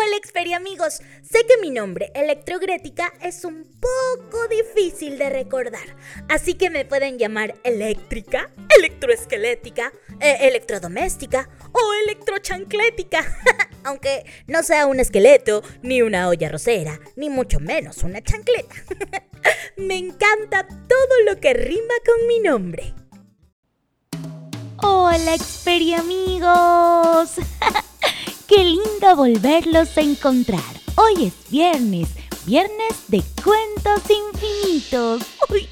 Hola Xperia amigos, sé que mi nombre, Electrogrética, es un poco difícil de recordar, así que me pueden llamar eléctrica, electroesquelética, eh, electrodoméstica o electrochanclética, aunque no sea un esqueleto, ni una olla rosera, ni mucho menos una chancleta. me encanta todo lo que rima con mi nombre. Hola Xperia amigos. Qué lindo volverlos a encontrar. Hoy es viernes, viernes de cuentos infinitos. ¡Uy!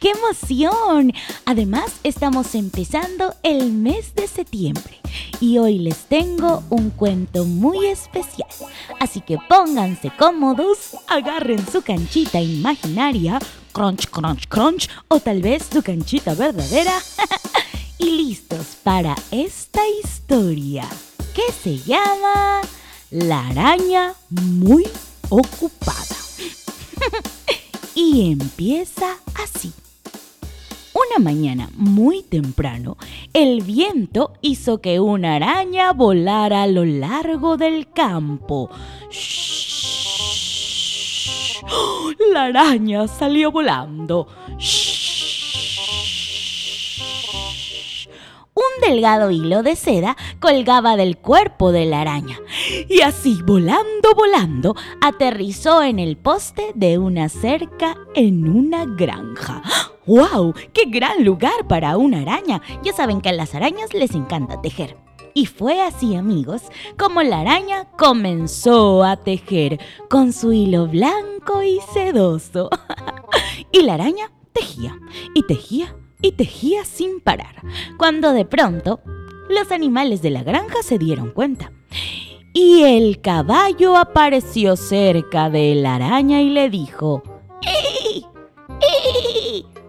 ¡Qué emoción! Además, estamos empezando el mes de septiembre y hoy les tengo un cuento muy especial. Así que pónganse cómodos, agarren su canchita imaginaria, crunch, crunch, crunch, o tal vez su canchita verdadera, y listos para esta historia que se llama La araña muy ocupada. y empieza así. Una mañana muy temprano, el viento hizo que una araña volara a lo largo del campo. La araña salió volando. Un delgado hilo de seda colgaba del cuerpo de la araña. Y así, volando, volando, aterrizó en el poste de una cerca en una granja. ¡Wow! ¡Qué gran lugar para una araña! Ya saben que a las arañas les encanta tejer. Y fue así, amigos, como la araña comenzó a tejer con su hilo blanco y sedoso. y la araña tejía y tejía y tejía sin parar, cuando de pronto los animales de la granja se dieron cuenta. Y el caballo apareció cerca de la araña y le dijo.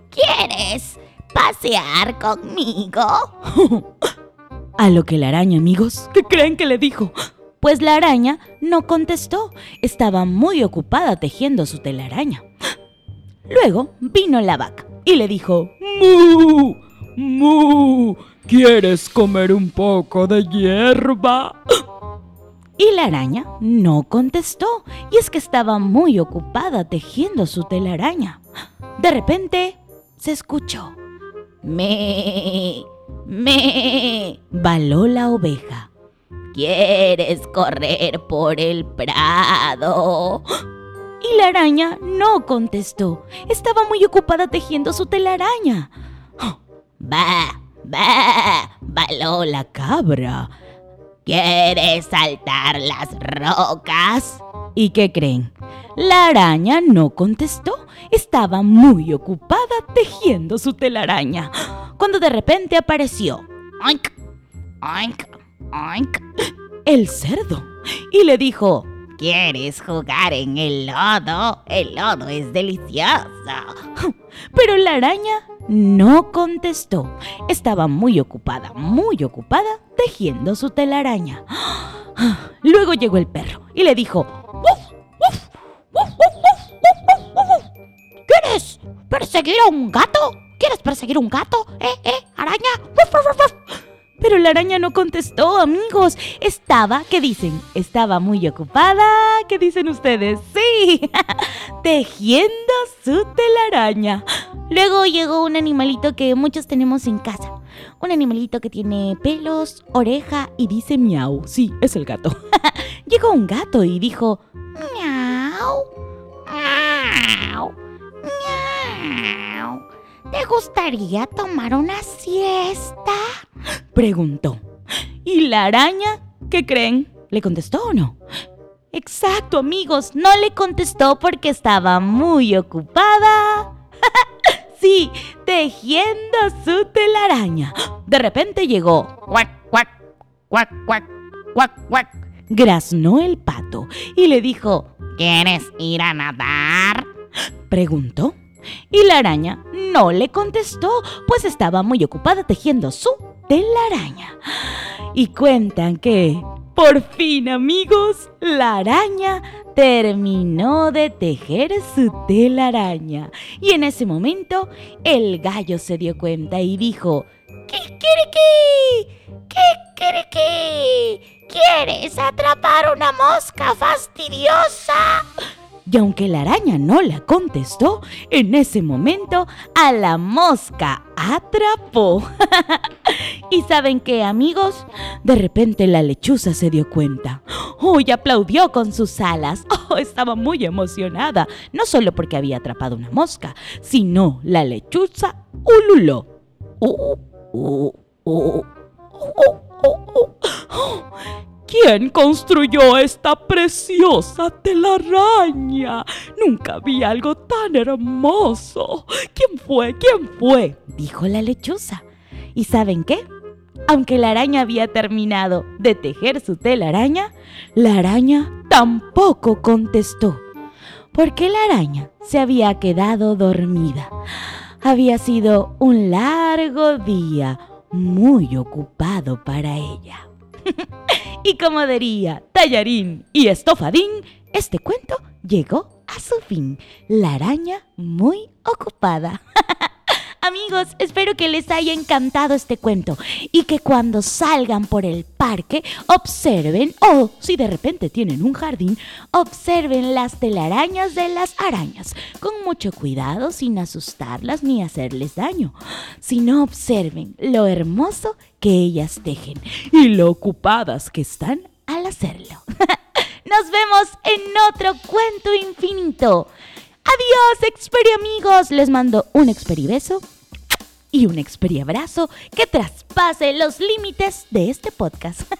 ¿Quieres pasear conmigo? A lo que la araña, amigos, ¿qué creen que le dijo? Pues la araña no contestó, estaba muy ocupada tejiendo su telaraña. Luego vino la vaca y le dijo, ¡Mu! ¡Mu! ¿Quieres comer un poco de hierba? Y la araña no contestó, y es que estaba muy ocupada tejiendo su telaraña. De repente se escuchó. Me, me, baló la oveja. ¿Quieres correr por el prado? Y la araña no contestó. Estaba muy ocupada tejiendo su telaraña. ¡Bah! ¡Bah! baló la cabra. ¿Quieres saltar las rocas? ¿Y qué creen? La araña no contestó. Estaba muy ocupada tejiendo su telaraña. Cuando de repente apareció. ¡Oink! ¡Oink! ¡Oink! El cerdo. Y le dijo. ¿Quieres jugar en el lodo? El lodo es delicioso. Pero la araña no contestó. Estaba muy ocupada, muy ocupada tejiendo su telaraña. Luego llegó el perro y le dijo, ¿Quieres perseguir a un gato? ¿Quieres perseguir a un gato? ¿Eh, eh, araña? Pero la araña no contestó, amigos. Estaba, ¿qué dicen? Estaba muy ocupada. ¿Qué dicen ustedes? Sí, tejiendo su telaraña. Luego llegó un animalito que muchos tenemos en casa. Un animalito que tiene pelos, oreja y dice miau. Sí, es el gato. llegó un gato y dijo miau, miau, miau. ¿Te gustaría tomar una siesta? Preguntó. ¿Y la araña? ¿Qué creen? ¿Le contestó o no? Exacto, amigos, no le contestó porque estaba muy ocupada. sí, tejiendo su telaraña. De repente llegó. ¡Cuac, cuac, cuac, cuac, cuac, cuac! Graznó el pato y le dijo: ¿Quieres ir a nadar? preguntó. Y la araña no le contestó, pues estaba muy ocupada tejiendo su telaraña. Y cuentan que, por fin amigos, la araña terminó de tejer su telaraña. Y en ese momento, el gallo se dio cuenta y dijo, ¿Qué quiere qué? ¿Qué quiere? ¿Quieres atrapar una mosca fastidiosa? Y aunque la araña no la contestó, en ese momento a la mosca atrapó. ¿Y saben qué, amigos? De repente la lechuza se dio cuenta. ¡Oh! Y aplaudió con sus alas. ¡Oh! Estaba muy emocionada. No solo porque había atrapado una mosca, sino la lechuza ululó. ¡Oh! ¡Oh! ¡Oh! ¿Quién construyó esta preciosa telaraña? Nunca vi algo tan hermoso. ¿Quién fue? ¿Quién fue? dijo la lechuza. ¿Y saben qué? Aunque la araña había terminado de tejer su telaraña, la araña tampoco contestó, porque la araña se había quedado dormida. Había sido un largo día muy ocupado para ella. y como diría Tallarín y Estofadín, este cuento llegó a su fin. La araña muy ocupada. Amigos, espero que les haya encantado este cuento y que cuando salgan por el parque observen, o si de repente tienen un jardín, observen las telarañas de las arañas, con mucho cuidado sin asustarlas ni hacerles daño, sino observen lo hermoso que ellas tejen y lo ocupadas que están al hacerlo. Nos vemos en otro cuento infinito. Adiós, Experi amigos. Les mando un Experi beso y un abrazo que traspase los límites de este podcast.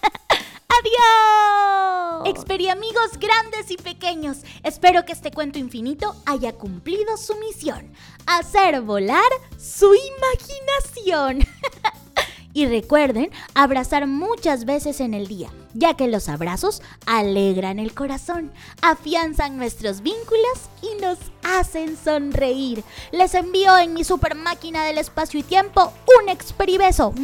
¡Adiós! Experi amigos grandes y pequeños, espero que este cuento infinito haya cumplido su misión, hacer volar su imaginación. Y recuerden abrazar muchas veces en el día, ya que los abrazos alegran el corazón, afianzan nuestros vínculos y nos hacen sonreír. Les envío en mi super máquina del espacio y tiempo un experibeso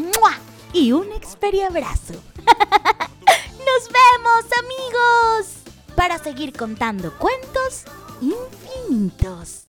y un experiabrazo. ¡Nos vemos, amigos! Para seguir contando cuentos infinitos.